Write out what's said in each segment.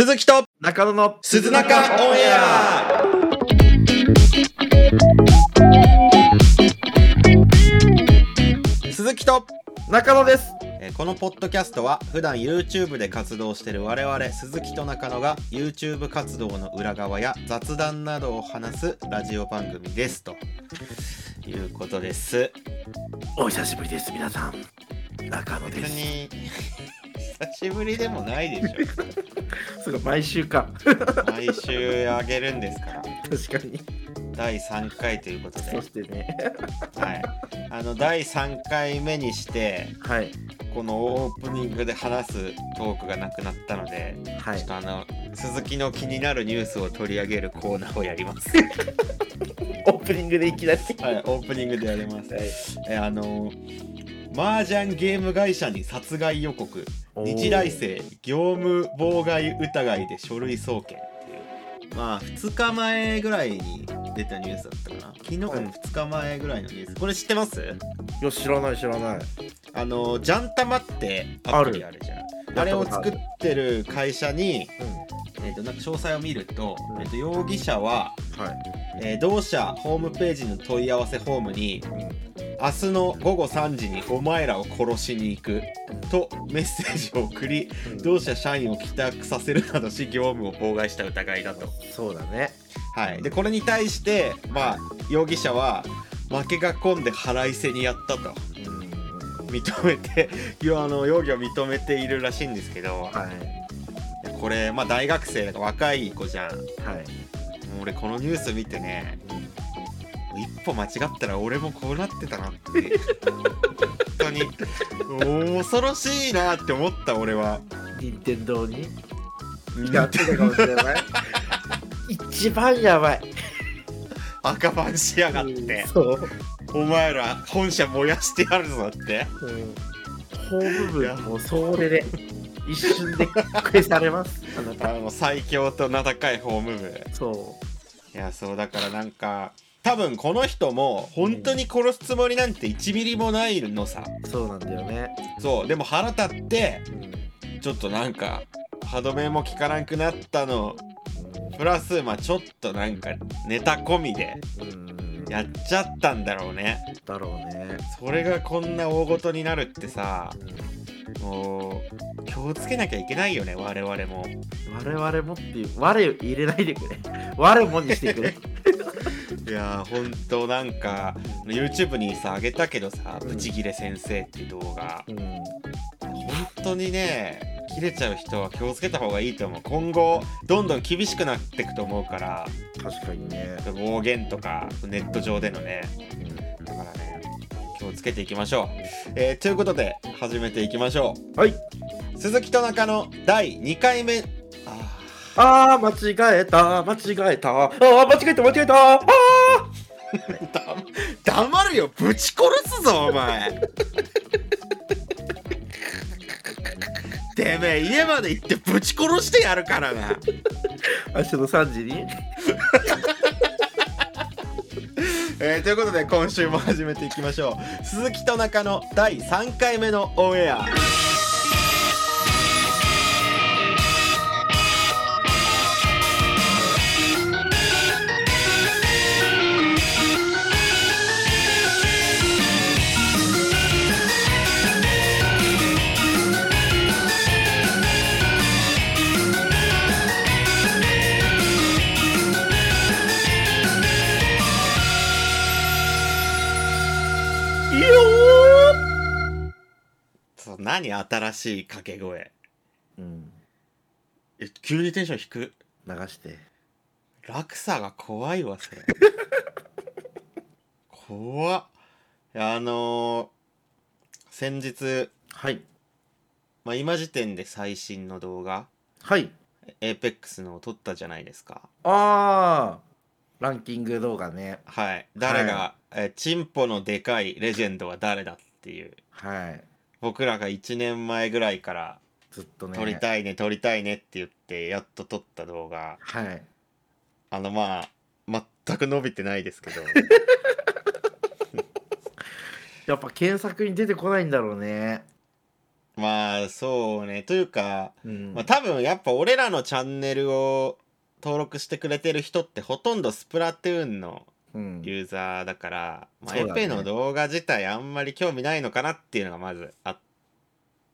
鈴木と中野の鈴中オンエア。鈴木と中野です。えーこのポッドキャストは普段 YouTube で活動している我々鈴木と中野が YouTube 活動の裏側や雑談などを話すラジオ番組です。ということです。お久しぶりです皆さん。中野です。別に久しぶりでもないでしすごい毎週か。ょ毎週あげるんですから。確かに。第3回ということで。そしてね。はい、あの第3回目にしてはい。このオープニングで話すトークがなくなったので、はい。ちょっとあの鈴木の気になるニュースを取り上げるコーナーをやります。オープニングでいきなり。はい、オープニングでやります。はい。えあの麻雀ゲーム会社に殺害予告日大生業務妨害疑いで書類送検っていう。まあ2日前ぐらいに出たニュースだったかな。昨日、はい。2日前ぐらいのニュース。これ知ってます？いや知らない知らない。あのジャンタマってアプリある。じゃん。あれを作ってる会社に、うん。えー、となんか詳細を見ると,、うん。えー、と容疑者は、はい。えー同社ホームページの問い合わせフォームにうん明日の午後3時にお前らを殺しに行くとメッセージを送りうん。同社社員を帰宅させるなどし業務を妨害した疑いだと。そうだね。はい、でこれに対して、まあ、容疑者は負けが込んで腹いせにやったと。うん。認めてあの容疑を認めているらしいんですけど。はい。これ、まあ、大学生だから若い子じゃん。もはい、う俺このニュース見てね一歩間違ったら俺もこうなってたなって。本当に。恐ろしいなって思った俺は。任天堂に？やってたかもしれない一番やばい。赤番しやがって。そう、お前ら本社燃やしてやるぞって。うん、ホーム分もそれで一瞬で消されます。あなた。あの最強と名高いホーム部。そいやそうだからなんか多分この人も本当に殺すつもりなんて1ミリもないのさ。うそうなんだよね、そう。でも腹立ってうん。ちょっとなんか歯止めも効かなくなったの。プラスまあちょっとなんかネタ込みでうん。やっちゃったんだろうね。だろうね、それがこんな大ごとになるってさうん。もう気をつけなきゃいけないよね我々も。我々もっていう我入れないでくれ。我もにしてくれいやーほんとなんか YouTube にさあげたけどさ「うん。ブチギレ先生」っていう動画。うん。本当にね切れちゃう人は気をつけた方がいいと思う。今後どんどん厳しくなっていくと思うから。確かにね、暴言とかネット上でのね。だからね気をつけていきましょう、えーということで始めていきましょはい。う鈴木と中の第2回目ああー、間違えた、間違えた、あー、間違えた、間違えた、あー。ー だ黙るよぶち殺すぞお前。てめえ家まで行ってぶち殺してやるからな。明日の3時に？えーということで今週も始めていきましょう。鈴木と中の第3回目のオンエア何新しい掛け声？ーうん、え急にテンション低く流して。落差が怖いわそれ。怖っ。あのー先日、はい。まあ、今時点で最新の動画。はい。APEX のを撮ったじゃないですか。あー、ランキング動画ね。はい。誰が、はえーチンポのでかいレジェンドは誰だっていう。はい。僕らが1年前ぐらいからずっとね。撮りたいね撮りたいねって言ってやっと撮った動画はい。あのまあ全く伸びてないですけど やっぱ検索に出てこないんだろうね。まあそうねというか、うんまあ、多分やっぱ俺らのチャンネルを登録してくれてる人ってほとんどスプラトゥーンのうんユーザーだから、まあ、そうだね。エペの動画自体あんまり興味ないのかなっていうのがまずあっ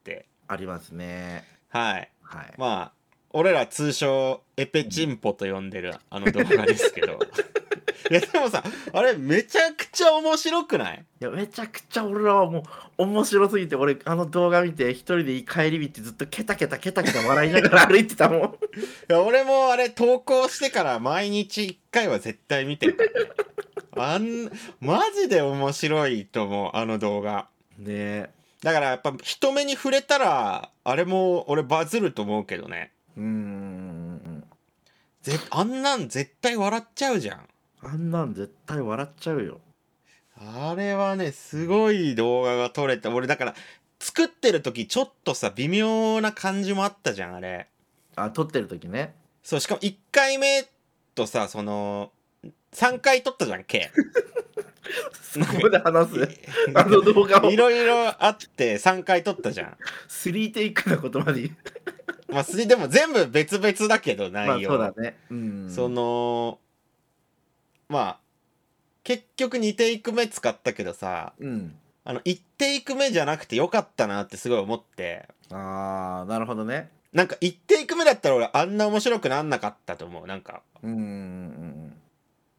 て。ありますね。はい。はい。まあ俺ら通称エペチンポと呼んでるあの動画ですけど いやでもさあれめちゃくちゃ面白くない？いやめちゃくちゃ俺らはもう面白すぎて俺あの動画見て一人で帰り道ずっとケタケタケタケタ笑いながら歩いてたもん。いや俺もあれ投稿してから毎日1回は絶対見てる。あんマジで面白いと思うあの動画。ねえ。だからやっぱ人目に触れたらあれも俺バズると思うけどね。うーん。ぜあんなん絶対笑っちゃうじゃんあんなん絶対笑っちゃうよ。あれはねすごい動画が撮れた。俺だから作ってる時ちょっとさ微妙な感じもあったじゃんあれ。あ撮ってる時ね。そうしかも1回目とさその3回撮ったじゃん K そこで話す？あの動画を。いろいろあって3回撮ったじゃん。3テイクなことまで。まあすでも全部別々だけどまあ内容、そうだね。うん。そのまあ結局2テイク目使ったけどさうん。あの1テイク目じゃなくてよかったなってすごい思って。ああなるほどね。なんか1テイク目だったら俺あんな面白くなんなかったと思うなんか。うんうんうん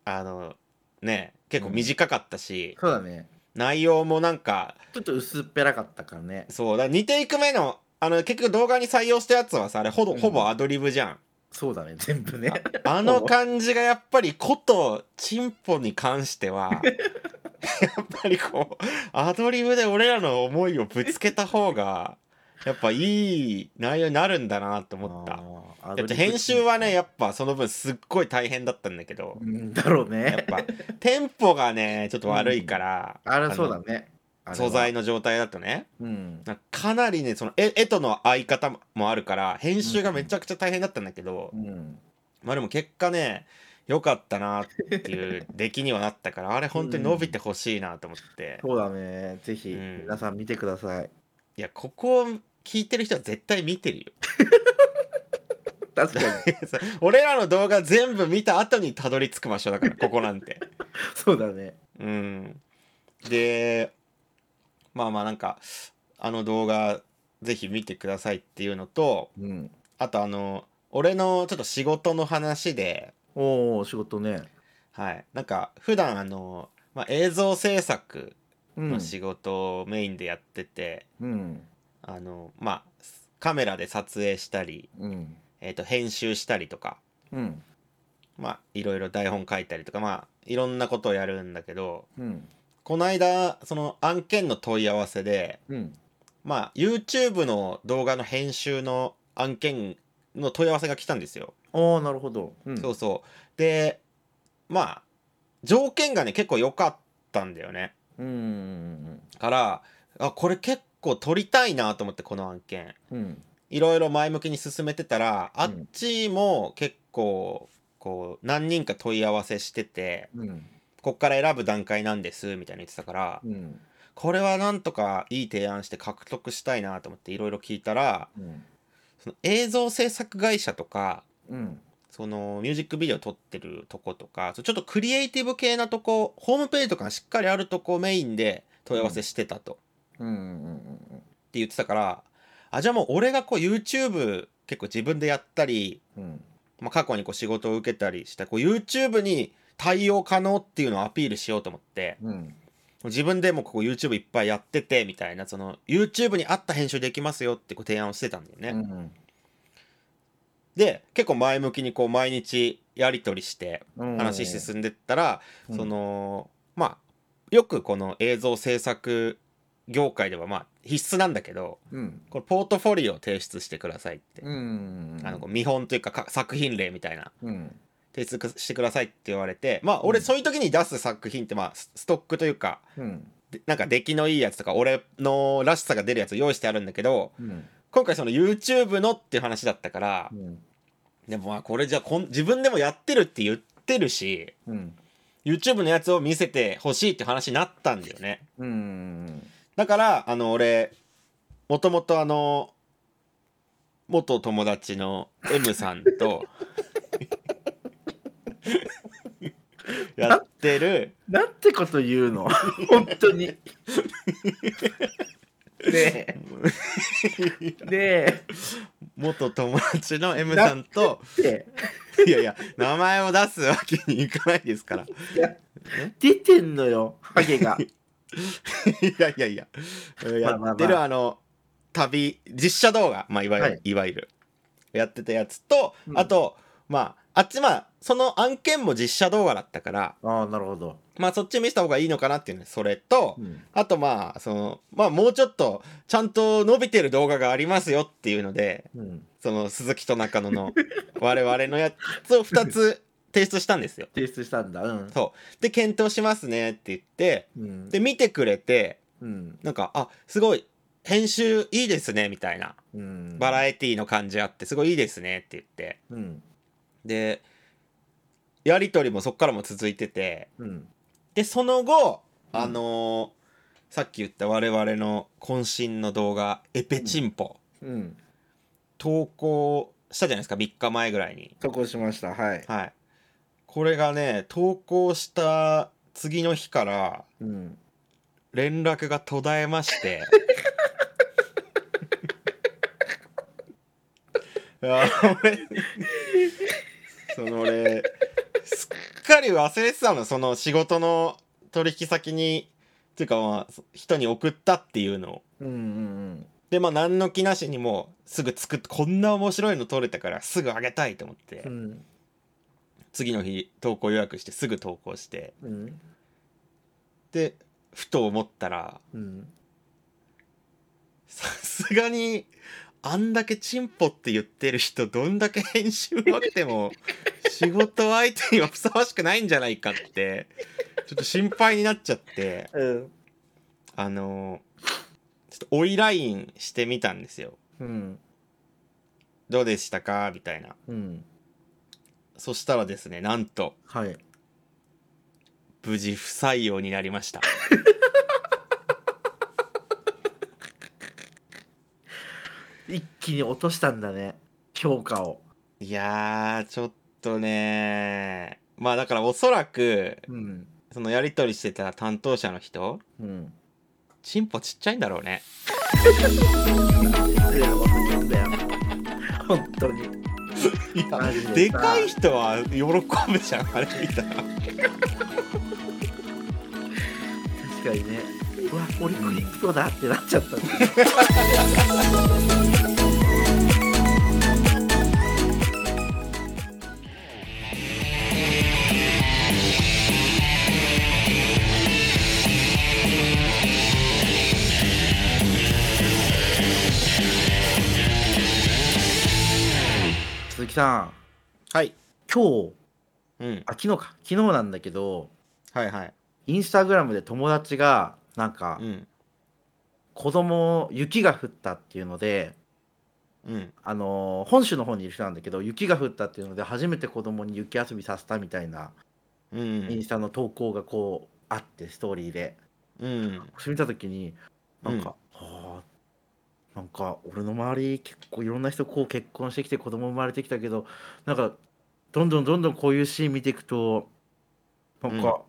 あのね結構短かったし、そうだね。内容もなんかちょっと薄っぺらかったからね。そうだ2テイク目のあの結局動画に採用したやつはさあれほぼ,、うん。ほぼアドリブじゃんそうだね 全部ね。あの感じがやっぱりことチンポに関しては やっぱりこうアドリブで俺らの思いをぶつけた方がやっぱいい内容になるんだなと思った。だって編集はねやっぱその分すっごい大変だったんだけどうんだろうね。やっぱテンポがねちょっと悪いから、あれのそうだね素材の状態だとね。うん。かかなりねその絵絵との合い方もあるから編集がめちゃくちゃ大変だったんだけど、うん。まあでも結果ね良かったなっていう出来にはなったからあれ本当に伸びてほしいなと思って、そうだね。ぜひうん。皆さん見てください。いやここを聞いてる人は絶対見てるよ。確かに。俺らの動画全部見た後にたどり着く場所だからここなんて。そうだね。うん。でまあまあなんかあの動画ぜひ見てくださいっていうのとうんあとあの俺のちょっと仕事の話でおお仕事ね。はい。なんか普段あの、まあ、映像制作うん。の仕事をメインでやってて、うん。あのまあカメラで撮影したり、うん。えー、と編集したりとかうん。まあいろいろ台本書いたりとかまあいろんなことをやるんだけどうんこの間その案件の問い合わせでうん。まあ YouTube の動画の編集の案件の問い合わせが来たんですよ。ああなるほど。うん。そうそう。でまあ条件がね結構良かったんだよね。うん。うんからあこれ結構取りたいなと思ってこの案件。うん。いろいろ前向きに進めてたらあっうんちも結構こう何人か問い合わせしててうんこっから選ぶ段階なんですみたいに言ってたからうん。これはなんとかいい提案して獲得したいなと思っていろいろ聞いたらうん。その映像制作会社とかうん。そのミュージックビデオ撮ってるとことかちょっとクリエイティブ系なとこホームページとかがしっかりあるとこメインで問い合わせしてたと。って言ってたからあじゃあもう俺がこう YouTube 結構自分でやったり、まあ、過去にこう仕事を受けたりしたこう YouTube に対応可能っていうのをアピールしようと思ってうん。自分でもここ YouTube いっぱいやっててみたいなその YouTube に合った編集できますよってこう提案をしてたんだよね。うんで結構前向きにこう毎日やり取りしてうん話進んでったら、うん。そのまあよくこの映像制作業界ではまあ必須なんだけどうん。これポートフォリオを提出してくださいって、うんあの見本というかか作品例みたいな。うん提出してくださいって言われてまあ俺うん。そういう時に出す作品ってまあスストックというかうん。でなんか出来のいいやつとか俺のらしさが出るやつ用意してあるんだけどうん。今回その YouTube のっていう話だったからうん。でもまあこれじゃこん自分でもやってるって言ってるしうん。YouTube のやつを見せてほしいって話になったんだよね。うん。だからあの俺もともとあの元友達の M さんと やってる。なんてこと言うの？本当に。ねえ。ねえ。元友達の M さんとでいやいや名前を出すわけにいかないですから。いいや出てんのよ、ハゲが。やいやいや。やまあまあ。ってるあの旅実写動画、まあ、いわゆる、はい。い、わゆる。やってたやつと、うん。あとまああっちまあその案件も実写動画だったからああ、なるほど。まあそっち見せた方がいいのかなっていうねそれと、うんあとまあそのまあもうちょっとちゃんと伸びてる動画がありますよっていうのでうん。その鈴木と中野の 我々のやつを2つ提出したんですよ。提出したんだ。うん。そうで検討しますねって言ってうん。で見てくれてうん。なんかあすごい編集いいですねみたいなうん。バラエティーの感じあってすごいいいですねって言ってうん。でやり取りもそっからも続いててうん。でその後うんあのーさっき言った我々の渾身の動画「エペチンポうん。」投稿したじゃないですか3日前ぐらいに投稿しました。はい。はいこれがね投稿した次の日からうん。連絡が途絶えましていや俺その俺すっかり忘れてたのその仕事の取引先にっていうかまあ人に送ったっていうのをうんうんでまあ何の気なしにもうすぐ作ってこんな面白いの撮れたからすぐあげたいと思って、うん。うん。次の日投稿予約してすぐ投稿してうん。でふと思ったらうん。さすがにあんだけチンポって言ってる人どんだけ編集うまくても仕事相手にはふさわしくないんじゃないかってちょっと心配になっちゃってうん。あのちょっと追いラインしてみたんですようん。どうでしたか？みたいなうん。そしたらですねなんとはい。無事不採用になりました 一気に落としたんだね。評価を。いやーちょっとねまあだからおそらくうん。そのやり取りしてた担当者の人うん。チンポちっちゃいんだろうね。本当に。いマジでさでかい人は喜ぶじゃんあれ見たら確かにね。うわ、俺クリプトだってなっちゃったさん、はい。今日、うん。あ、昨日か、昨日なんだけど、はいはい。インスタグラムで友達が、なんかう、ん。子供、雪が降ったっていうので、うん。あのー本州の方にいる人なんだけど、雪が降ったっていうので、初めて子供に雪遊びさせたみたいな、うインん。スタの投稿がこう、あって、ストーリーで。うん。それ見たときに、なんか、はあ、なんか、俺の周り、結構いろんな人、こう結婚してきて、子供生まれてきたけど、なんか、どんどんどんどんこういうシーン見ていくと、なんか、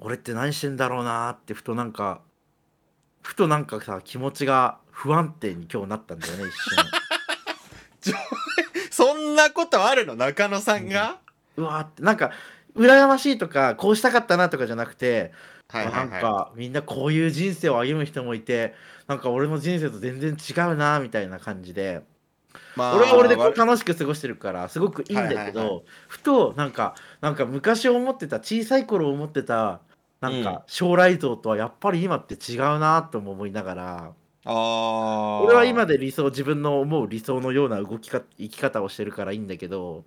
俺って何してんだろうなーって、ふとなんか、ふとなんかさ、気持ちが不安定に今日なったんだよね、一瞬。そんなことあるの？中野さんが、うわーって、なんか、羨ましいとか、こうしたかったなとかじゃなくて、はいはいなんはかみんなこういう人生を歩む人もいてなんか俺の人生と全然違うなみたいな感じで。い、ま俺は俺でこわう楽しく過ごしてるからすごくいいんだけど、はいはいはい。ふとなんかなんか昔思ってた小さい頃思ってたなんうん。か将来像とはやっぱり今って違うなとも思いながら、あー。俺は今で理想自分の思う理想のような動きか生き方をしてるからいいんだけど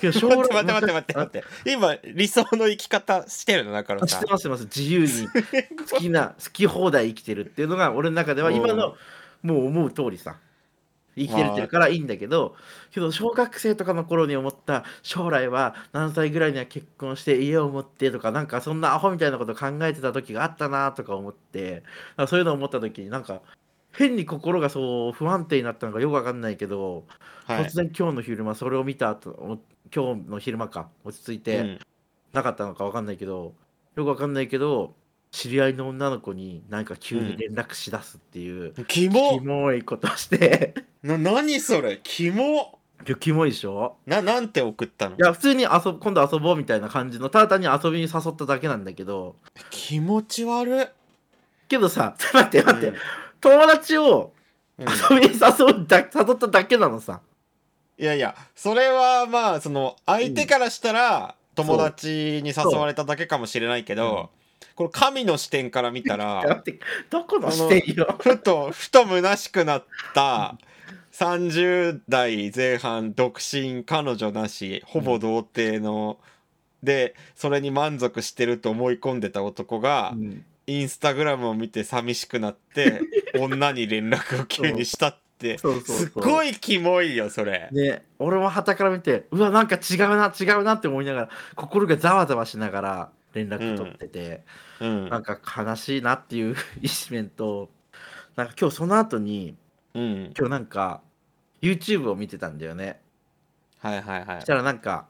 けど 将待って待って待って待って。待って。今理想の生き方してるの中野さんってます知ってます。自由に 好きな好き放題生きてるっていうのが俺の中では今のもう思う通りさ。生きてるってるからいいんだけどけど小学生とかの頃に思った将来は何歳ぐらいには結婚して家を持ってとかなんかそんなアホみたいなこと考えてた時があったなとか思ってそういうのを思った時になんか変に心がそう不安定になったのかよくわかんないけど、はい。突然今日の昼間それを見た後お今日の昼間か落ち着いて、うん。なかったのかわかんないけどよくわかんないけど知り合いの女の子になんか急に連絡しだすっていう、キキモ。モいことして。な何それ？キモ。キモいでしょ。ななんて送ったの？いや普通に遊ぶ今度遊ぼうみたいな感じのただ単に遊びに誘っただけなんだけど。気持ち悪い、けどさ 待って待って、友達をうん。遊びに誘うだ誘っただけなのさ。いやいやそれはまあその相手からしたら友達に誘われただけかもしれないけど、これ神の視点から見ただら どこの視点よ？ふとふと虚しくなった30代前半独身彼女なしほぼ童貞の、でそれに満足してると思い込んでた男が、うんインスタグラムを見て寂しくなって 女に連絡を急にしたって。すっごいキモいよそれ。ね俺も傍から見てうわなんか違うな違うなって思いながら心がざわざわしながら連絡取ってて、うん。なんか悲しいなっていう 一面となんか今日その後にうん、今日なんか YouTube を見てたんだよね。はいはいはい。そしたらなんか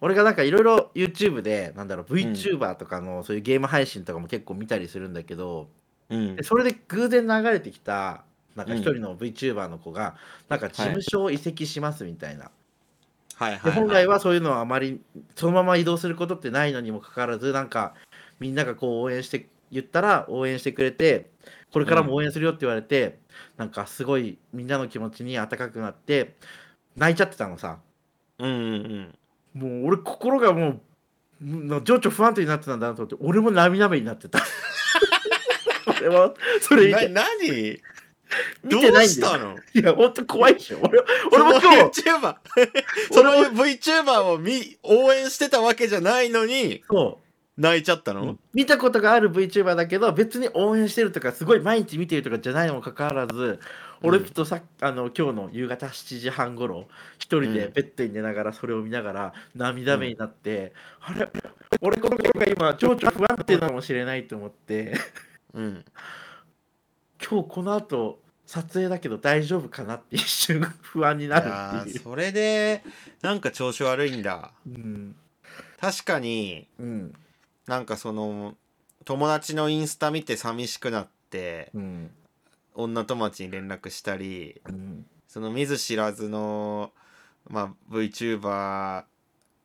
俺がなんかいろいろ YouTube でなんだろう VTuber とかのそういうゲーム配信とかも結構見たりするんだけど、うん。でそれで偶然流れてきたなんか一人の VTuber の子が、なんか事務所を移籍しますみたいな、はい。はいで本来はそういうのはあまりそのまま移動することってないのにもかかわらずなんかみんながこう応援して言ったら応援してくれてこれからも応援するよって言われて、なんかすごいみんなの気持ちに温かくなって泣いちゃってたのさ。うんうんもう俺心がもううん情緒不安定になってたんだなと思って俺も涙目になってた。俺はそれ何？見てないんだよ。どうしたの？いや本当怖いでしょ。俺俺も今日 VTuber その VTuber を見応援してたわけじゃないのにそう。泣いちゃったの、見たことがある VTuber だけど別に応援してるとかすごい毎日見てるとかじゃないにもかかわらず俺とさ、あの今日の夕方7時半頃一人でベッドに寝ながらそれを見ながら涙目になって、あれ俺この子が今情緒不安定なのかもしれないと思って。うん、今日この後撮影だけど大丈夫かなって一瞬 不安にいなるやっていう。ーそれでなんか調子悪いんだ。うん。確かにうん。なんかその友達のインスタ見て寂しくなってうん女友達に連絡したりうん。その見ず知らずの、まあ、VTuber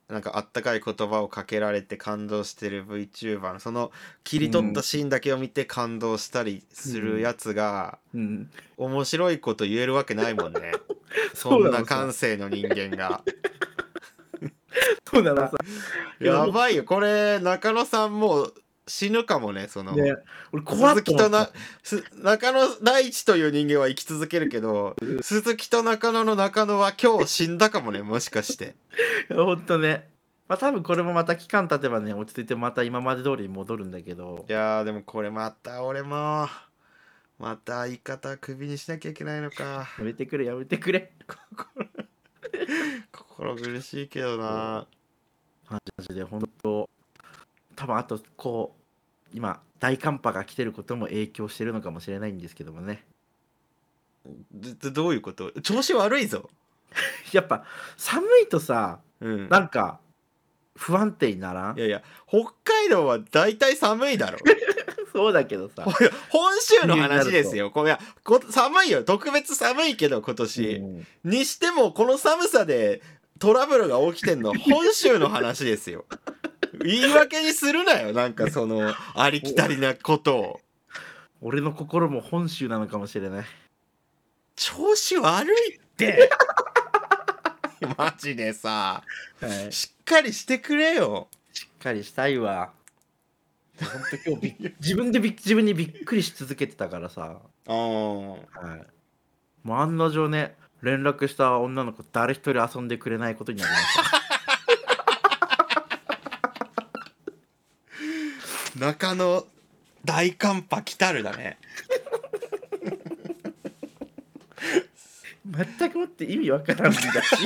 なんかあったかい言葉をかけられて感動してる VTuber のその切り取ったシーンだけを見て感動したりするやつがうん。面白いこと言えるわけないもんね。そんな感性の人間が。そうな。のさやばいよ。これ中野さんもう死ぬかもねその、ね。俺鈴木となす中野大地という人間は生き続けるけど鈴木と中野の中野は今日死んだかもね もしかして。ほんとね。まあ多分これもまた期間経てばね、落ち着いてまた今まで通りに戻るんだけど。い、やーでもこれまた俺もまた相方クビにしなきゃいけないのか。やめてくれ、やめてくれ。心苦しいけどな。マジで本当、多分あとこう、今、大寒波が来てることも影響してるのかもしれないんですけどもね。どどういうこと？調子悪いぞ。やっぱ寒いとさ、うん。なんか不安定にならん？いやいや北海道は大体寒いだろ。そうだけどさ。本州の話ですよ。これいやこ寒いよ。特別寒いけど今年、うん。にしてもこの寒さでトラブルが起きてんの本州の話ですよ言い訳にするなよなんかその ありきたりなことを俺の心も本州なのかもしれない。調子悪いって マジでさはい、しっかりしてくれよしっかりしたいわ。本当今日 自分でびっ自分にびっくりし続けてたからさ。あーはい。もう案の定ね、連絡した女の子誰一人遊んでくれないことになりました。中野大寒波来たるだね。全くもって意味わからんんだし。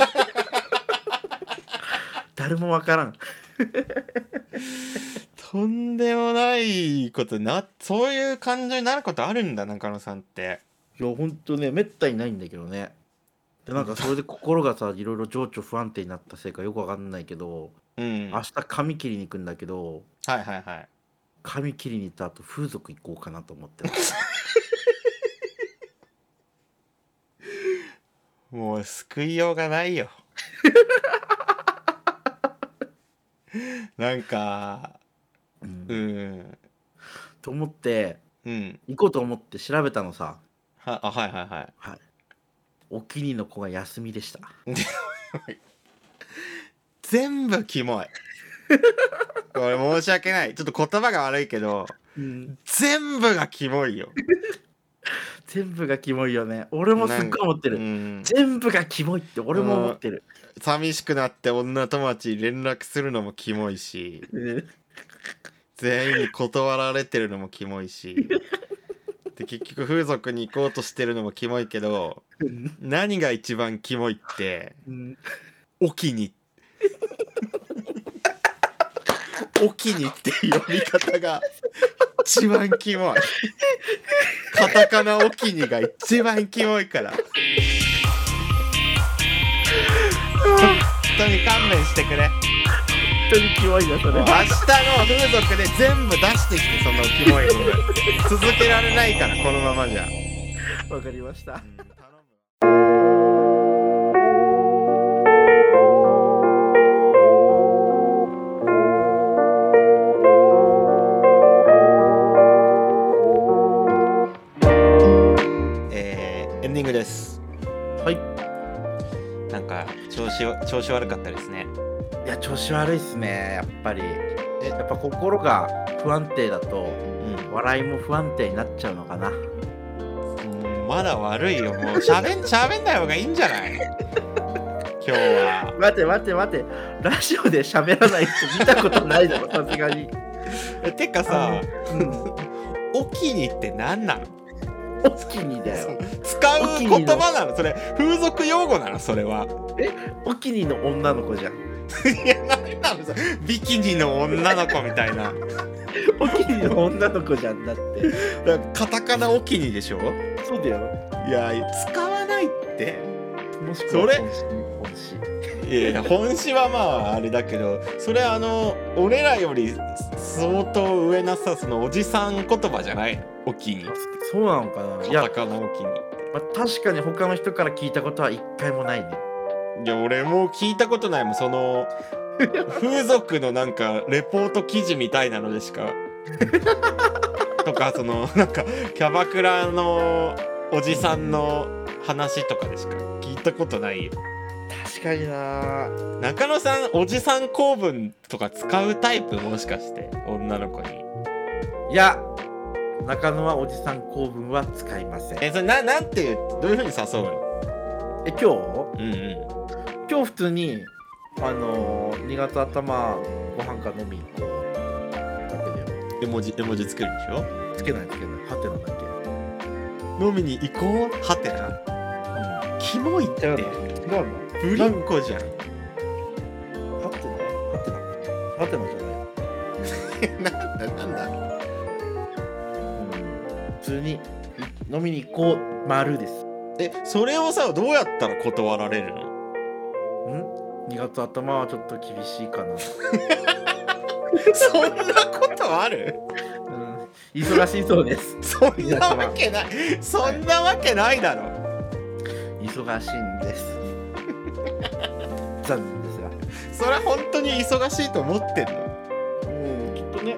誰もわからん。とんでもないことなそういう感情になることあるんだ中野さんって。いやほんとねめったにないんだけどね。でなんかそれで心がさいろいろ情緒不安定になったせいかよくわかんないけどうん。明日髪切りに行くんだけどはいはいはい髪切りに行った後風俗行こうかなと思ってます。もう救いようがないよ。なんかうん。うん。と思ってうん。行こうと思って調べたのさ。はあはいはいはい。はい。お気に入りの子が休みでした。全部キモいこれ申し訳ない。ちょっと言葉が悪いけどうん。全部がキモいよ、全部がキモいよね。俺もすっごい思ってる。うん、全部がキモいって俺も思ってる。寂しくなって女友達に連絡するのもキモいし全員に断られてるのもキモいしで結局風俗に行こうとしてるのもキモいけど何が一番キモいってうん。おきにおきにっていう呼び方が一番キモい。カタカナおきにが一番キモいから。本当に勘弁してくれ。本当にキモいなそれ。明日の風俗で全部出してきてそのキモい続けられないからこのままじゃ、わかりました。うんなんか調子を調子悪かったですね。いや調子悪いっすねやっぱり。えやっぱ心が不安定だとうん。笑いも不安定になっちゃうのかな。うんまだ悪いよもう。喋ん 喋んない方がいいんじゃない？今日は。待て待て待て。ラジオで喋らない人見たことないだろさすがに。えてかさうん。おきにって何なの？おにだよ。使う言葉なの？それ風俗用語なの？それは。お気にの女の子じゃん。いや何なのそれビキニの女の子みたいな。お気にの女の子じゃんだって。だカタカナおきにでしょ？そうだよ。いや使わないって。もしくそれいやいや本詞はまああれだけどそれあの俺らより相当上なさそのおじさん言葉じゃないの？おきに。そうなのかな？カタ、カナおきに。まあ、確かに他の人から聞いたことは一回もないね。いや俺もう聞いたことないもんその 風俗のなんかレポート記事みたいなのでしか。とかそのなんかキャバクラのおじさんの話とかでしか聞いたことないよ確かにな。中野さんおじさん公文とか使うタイプ？もしかして女の子に。いや中野はおじさん公文は使いません。ええそれななんていうどういうふうに誘うの？今日？うんうん。今日普通にあのー、2月頭ご飯か飲み行こう絵文字絵文字作るでしょ？つけないつけない。ハテナだけ。飲みに行こう？はてなキモいって。違うの違うのぶりん。こじゃんハテナハテナハテナじゃない。なんだなんだうん普通に飲みに行こう丸ですえそれをさどうやったら断られるのん2月頭はちょっと厳しい。かな、そんなことあるうん、忙しい。そうですそんなわけない。そんなわけない。だろ忙しいんです。残念ですが。それは本当に忙しいと思ってんの？うんきっとね。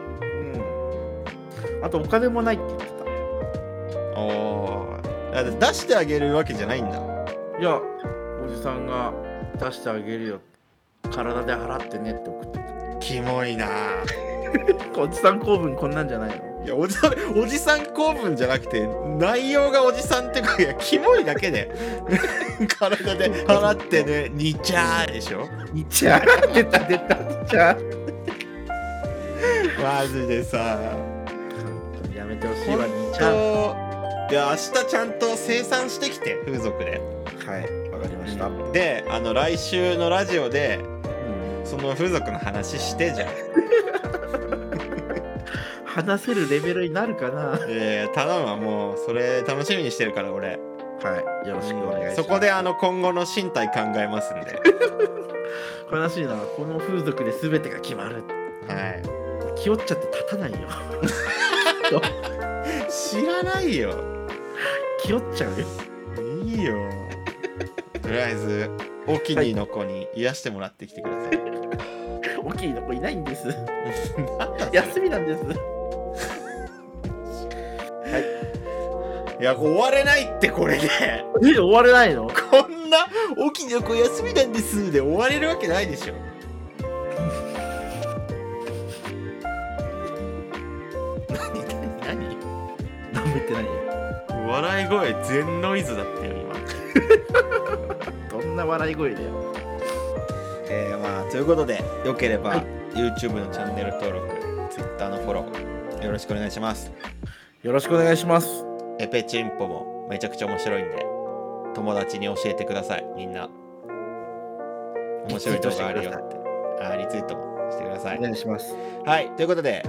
うん。あとお金もないって言っておー。出してあげるわけじゃないんだ。たいやおじさんが出してあげるよ。体で払ってねって送ってキモいな。おじさん公文こんなんじゃないのいやおじさんおじさん公文じゃなくて内容がおじさんっていうかいやキモいだけで。体で払ってねにちゃーでしょ。にちゃ出た出たにちゃマジでさ。やめてほしい本わにちゃ当いや明日ちゃんと生産してきて風俗で。はいわかりました、うんであの来週のラジオでその風俗の話してじゃん話せるレベルになるかな。はえー、頼むわもう。それ楽しみにしてるから俺。いよろしくお願いします。そこであの今後の身体考えますんで。悲しいなこの風俗で全てが決まる。はい。気負っちゃって立たないよ。知らないよ。気負っちゃうよ。いいよ。とりあえずお気にの子に癒してもらってきてください、お気にの子いないんです。なんだ休みなんですい。や終われないってこれで。え終われないの？こんな「おきの子休みなんです」で終われるわけないでしょ。何？何何何も言ってないよ。笑い声全ノイズだったよ今。どんな笑い声だよ。えー、まあということでよければ、はい YouTube のチャンネル登録 Twitter のフォローよろしくお願いしますよろしくお願いします。エペチンポもめちゃくちゃ面白いんで友達に教えてください。みんな。面白い動画あるよって。あリツイートもしてください。お願いします。はいということで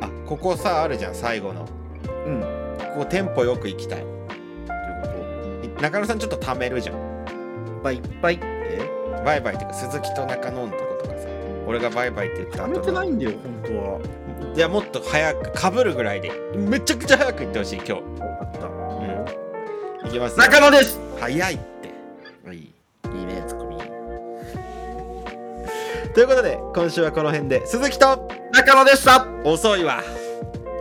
あここさあるじゃん最後の。うん。ここテンポよく行きたい。というこ中野さんちょっと貯めるじゃん。とバイバイ。え？バイバイっていうか鈴木と中野のとことかさ。俺がバイバイって言った後やめてないのんだよ本当はいやもっと早くかぶるぐらいで。めちゃくちゃ早く言ってほしい今日。分かった。いきますよ。中野です。早いって。はい。いいねツッコミ。ということで今週はこの辺で。鈴木と中野でした。遅いわ、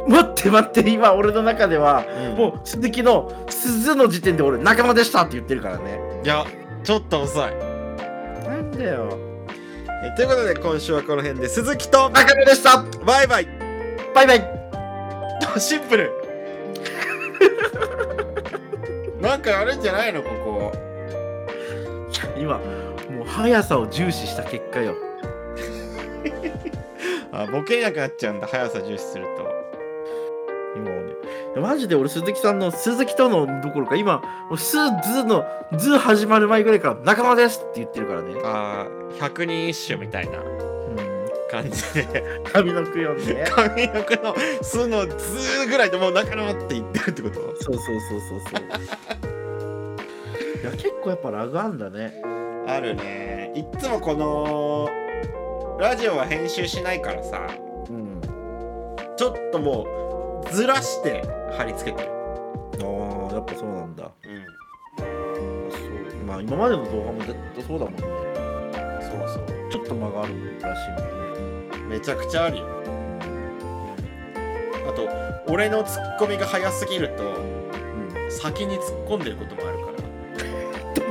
待って待って今俺の中ではももう鈴木の鈴の時点で俺仲間でしたって言ってるからね。ういやちょっと遅い。なんだよえということで今週はこの辺で鈴木と仲間でした。バイバイ。バイバイ。シンプル。なんかあるんじゃないのここ。今もう速さを重視した結果よ。あボケなくなっちゃうんだ速さ重視すると。今マジで俺鈴木さんの鈴木とのどころか今もうスズのズ始まる前ぐらいから仲間ですって言ってるからね。あー百人一首みたいな。うん。感じで。髪の句読んで上の句の「す」の「ず」ぐらいでもう中野って言ってるってこと？そうそうそうそうそう。いや結構やっぱラグあんだね。あるね。いっつもこのラジオは編集しないからさ。うん。ちょっともうずらして貼り付けてる。ああやっぱそうなんだ。うん。そうまあ今までの動画もずっとそうだもんね。そうそう。ちょっと間があるらしいもんね。めちゃくちゃあるよ。あと俺のツッコミが早すぎるとうん。先に突っ込んでることもある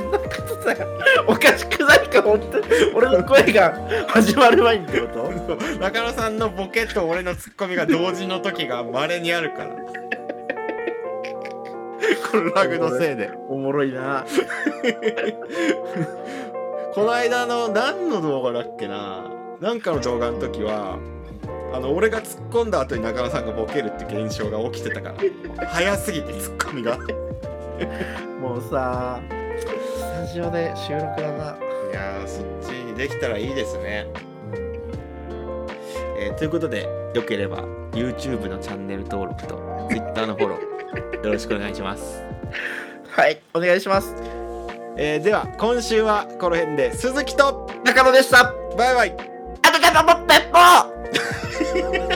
んなことだよおかしくないか本当に俺の声が始まる前にってこと？中野さんのボケと俺のツッコミが同時の時が稀にあるから。このラグのせいで。おもろいな。この間の何の動画だっけな？なんかの動画の時はあの俺が突っ込んだ後に中野さんがボケるって現象が起きてたから。早すぎてツッコミが。もうさスタジオで収録だな。いやーそっちにできたらいいですね、えーということでよければ YouTube のチャンネル登録と Twitter のフォロー よろしくお願いします、はいお願いします。えーでは今週はこの辺で鈴木と中野でした。バイバイ。あたたたたたた